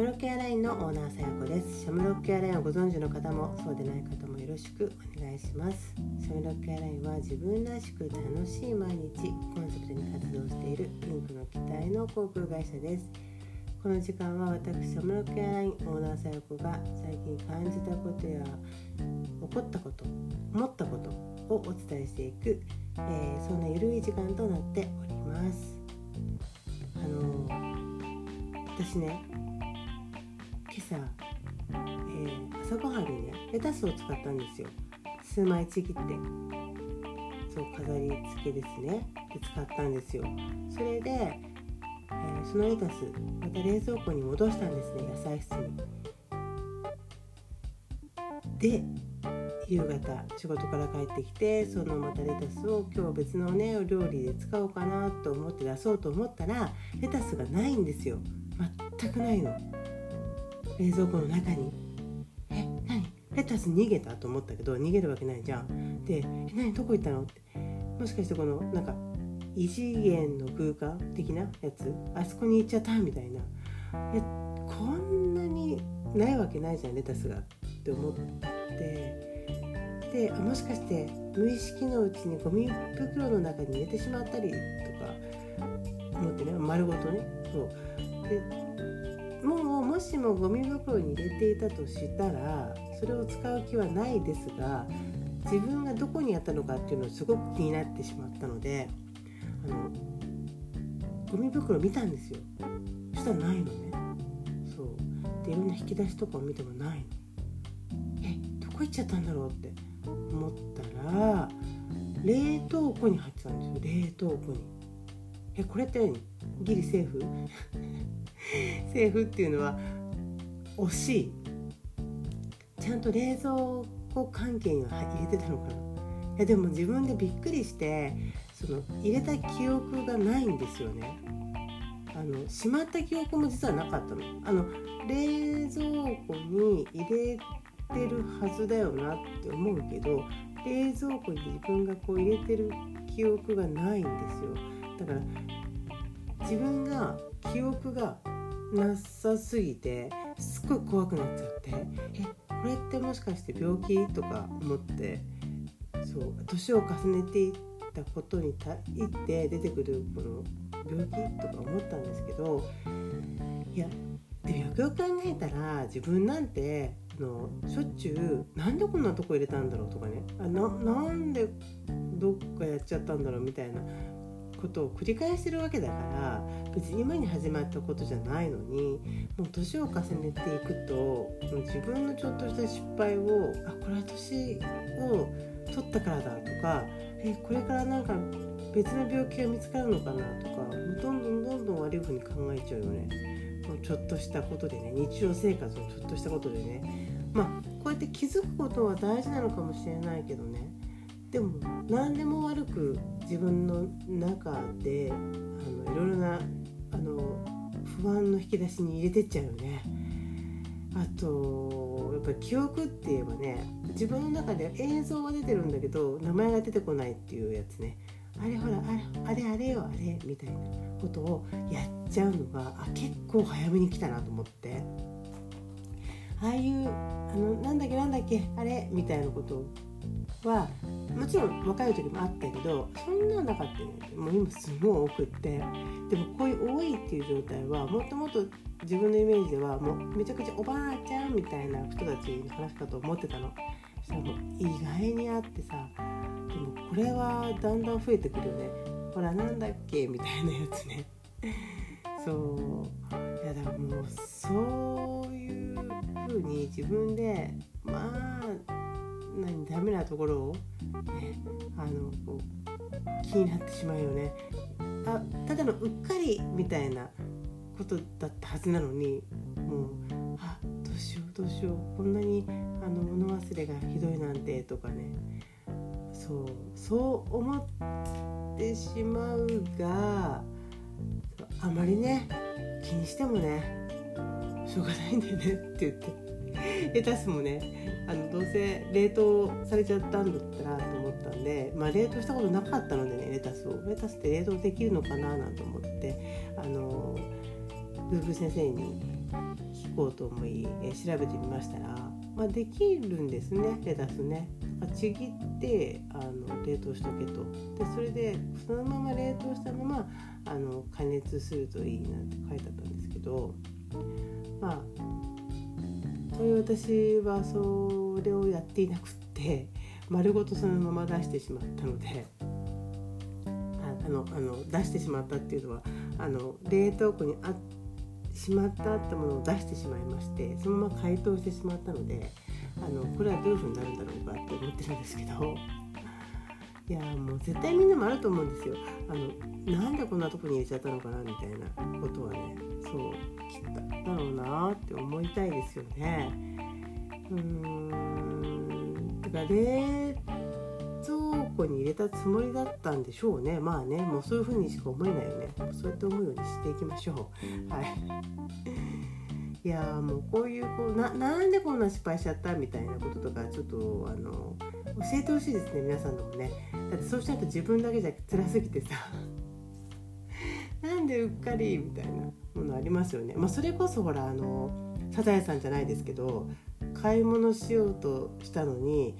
ムロックエアラインのオーナーさやこです。シャムロックエアラインをご存知の方もそうでない方もよろしくお願いします。シャムロックエアラインは自分らしく楽しい毎日コンセプトに活動しているピンクの機体の航空会社です。この時間は私シャムロックエアラインオーナーさやこが最近感じたことや起こったこと思ったことをお伝えしていく、えー、そんなゆるい時間となっております。あの私ね朝、えー、朝ごはんにねレタスを使ったんですよ。数枚ちぎって。そう飾り付けですね。で使ったんですよ。それで、えー、そのレタスまた冷蔵庫に戻したんですね野菜室に。で夕方仕事から帰ってきてそのまたレタスを今日別のねお料理で使おうかなと思って出そうと思ったらレタスがないんですよ。全くないの。冷蔵庫の中に。え何？レタス逃げたと思ったけど逃げるわけないじゃん。でえ何？どこ行ったの？って。もしかしてこのなんか異次元の空間的なやつ？あそこに行っちゃったみたいな。えこんなにないわけないじゃんレタスが。って思って。でもしかして無意識のうちにゴミ袋の中に入れてしまったりとか思ってね。丸ごとね。そう。でもうもしもゴミ袋に入れていたとしたらそれを使う気はないですが自分がどこにやったのかっていうのをすごく気になってしまったのであのゴミ袋見たんですよ。そしたらないのね。そう。でいろんな引き出しとかを見てもないの。えどこ行っちゃったんだろうって。思ったら冷凍庫に入ってたんですよ。冷凍庫に。えこれってギリセーフ？セーフっていうのは惜しい。ちゃんと冷蔵庫関係に入れてたのかな。いやでも自分でびっくりしてその入れた記憶がないんですよね。あのしまった記憶も実はなかったの。あの冷蔵庫に入れてるはずだよなって思うけど冷蔵庫に自分がこう入れてる記憶がないんですよ。だから自分が記憶がなさすぎてすっごい怖くなっちゃってえこれってもしかして病気とか思ってそう年を重ねていったことに対って出てくるこの病気とか思ったんですけどいやでもよくよく考えたら自分なんてあのしょっちゅうなんでこんなとこ入れたんだろうとかねあななんでどっかやっちゃったんだろうみたいなことを繰り返してるわけだから別に今に始まったことじゃないのにもう年を重ねていくと自分のちょっとした失敗をあこれは年を取ったからだとかえこれからなんか別の病気が見つかるのかなとかどんどんどんどん悪いふうに考えちゃうよね。ちょっとしたことでね日常生活のちょっとしたことでねまあこうやって気づくことは大事なのかもしれないけどねでも何でも悪く自分の中であのいろいろなあの不安の引き出しに入れてっちゃうよね。あとやっぱり記憶って言えばね自分の中で映像は出てるんだけど名前が出てこないっていうやつねあれほらあれあれあれよあれみたいなことをやっちゃうのがあ結構早めに来たなと思ってああいうあのなんだっけなんだっけあれみたいなことをはもちろん若い時もあったけどそんななかったよね。もう今すごい多くって。でもこういう多いっていう状態はもっともっと自分のイメージではもうめちゃくちゃおばあちゃんみたいな人たちの話かと思ってたの。そしたらもう意外にあってさでもこれはだんだん増えてくるよね。ほらなんだっけみたいなやつね。そう。いやだからもうそういう風に自分でまあ何ダメなところを、ね、あのこう気になってしまうよね。あただのうっかりみたいなことだったはずなのにもうあどうしようどうしようこんなにあの物忘れがひどいなんてとかね。そうそう思ってしまうがあまりね気にしてもねしょうがないんだよねって言って。レタスもねあのどうせ冷凍されちゃったんだったらと思ったんで、まあ、冷凍したことなかったのでねレタスをレタスって冷凍できるのかななんて思ってあのブーブー先生に聞こうと思い、え調べてみましたら、まあ、できるんですねレタスね。ちぎってあの冷凍しとけとでそれでそのまま冷凍したままあの加熱するといいなんて書いてあったんですけどまあこれ私はそれをやっていなくって丸ごとそのまま出してしまったのであのあの出してしまったっていうのはあの冷凍庫にあしまったってものを出してしまいましてそのまま解凍してしまったのであのこれはどういう風になるんだろうかって思ってるんですけどいやもう絶対みんなもあると思うんですよ。あのなんでこんなとこに入れちゃったのかなみたいなことはねそうきっとだろうなって思いたいですよね。うーん。だから冷蔵庫に入れたつもりだったんでしょうね。まあねもうそういう風にしか思えないよね。そうやって思うようにしていきましょう。はい。いやもうこういうこうななんでこんな失敗しちゃったみたいなこととかちょっとあの教えてほしいですね皆さんのもね。だってそうしないと自分だけじゃ辛すぎてさなんでうっかりみたいなものありますよね、まあ、それこそほらあのサザエさんじゃないですけど買い物しようとしたのに、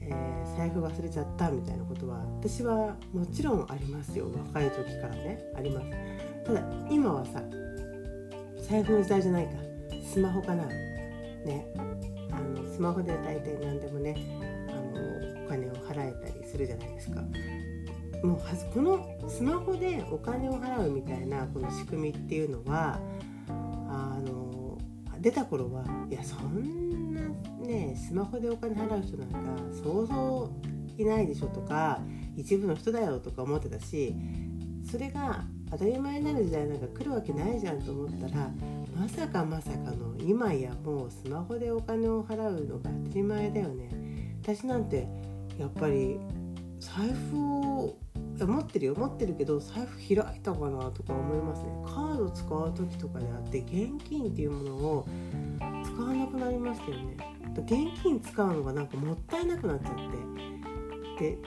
えー、財布忘れちゃったみたいなことは私はもちろんありますよ。若い時からね。あります。ただ今はさ財布の時代じゃないか。スマホかな。ね。あのスマホで大体何でもねあのお金を払えたりするじゃないですか。もうこのスマホでお金を払うみたいなこの仕組みっていうのはあの出た頃はいやそんなねスマホでお金払う人なんか想像いないでしょとか一部の人だよとか思ってたしそれが当たり前になる時代なんか来るわけないじゃんと思ったらまさかまさかの今やもうスマホでお金を払うのが当たり前だよね。私なんてやっぱり財布を持ってるよ。持ってるけど財布開いたかなとか思いますね。カード使う時とかであって現金っていうものを使わなくなりましたよね。現金使うのがなんかもったいなくなっちゃって。で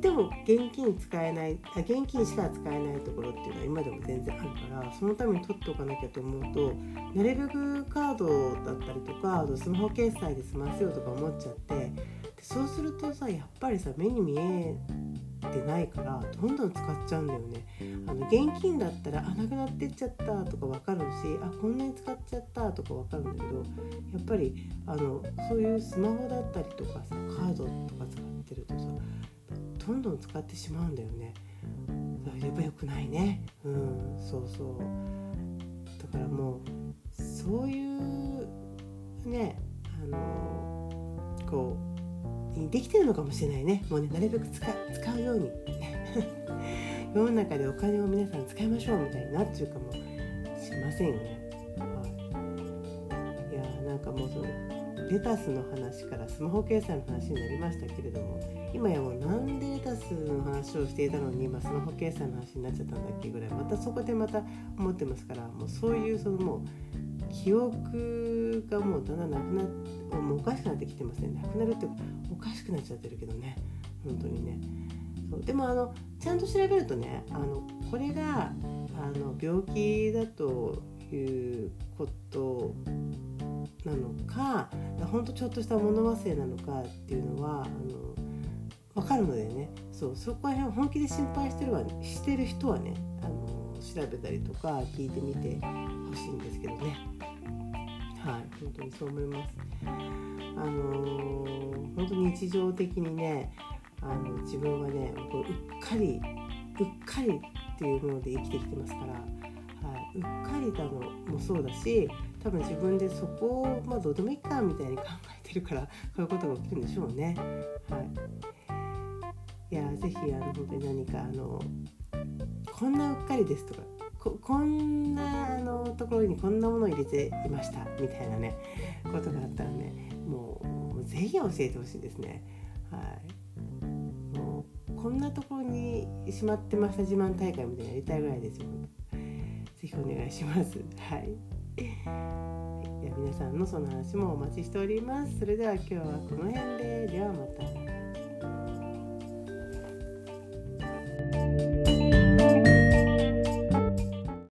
でも現金使えない現金しか使えないところっていうのは今でも全然あるからそのために取っておかなきゃと思うとなるべくカードだったりとかあとスマホ決済で済ませようとか思っちゃってでそうするとさやっぱりさ目に見えてないからどんどん使っちゃうんだよね。あの現金だったらあなくなってっちゃったとか分かるしあこんなに使っちゃったとか分かるんだけどやっぱりあのそういうスマホだったりとかさカードとか使ってるとさどんどん使ってしまうんだよね。やっぱ良くないね。うんそうそう。だからもうそういうねあのこうできてるのかもしれないね。もうねなるべく使使うように。世の中でお金を皆さん使いましょうみたいになっちゃうかもしませんよね、はい、いやーなんかもうそのレタスの話からスマホ決済の話になりましたけれども今やもうなんでレタスの話をしていたのに今スマホ決済の話になっちゃったんだっけぐらいまたそこでまた思ってますからもうそういうそのもう記憶がもうだんだんなくなってもうおかしくなってきてますね。なくなるっておかしくなっちゃってるけどね。本当にね。そう。でもあのちゃんと調べるとねあのこれがあの病気だということなのか本当ちょっとした物忘れなのかっていうのはあの分かるのでね。そう。そこら辺本気で心配してるわしてる人はねあの調べたりとか聞いてみてほしいんですけどね。本当にそう思いますあのー、本当に日常的にねあの自分はねこううっかりうっかりっていうもので生きてきてますから、はい、うっかりだのもそうだし多分自分でそこをまあどうでもいいかみたいに考えてるからこういうことが起きるんでしょうね。はい、いやぜひあの本当に何かあのこんなうっかりですとかここんなあのところにこんなものを入れていましたみたいなねことがあったらねもうぜひ教えてほしいですね。はいもうこんなところにしまってました自慢大会みたいなやりたいぐらいですよ。ぜひお願いします。はい。いや皆さんのその話もお待ちしております。それでは今日はこの辺で。ではまた。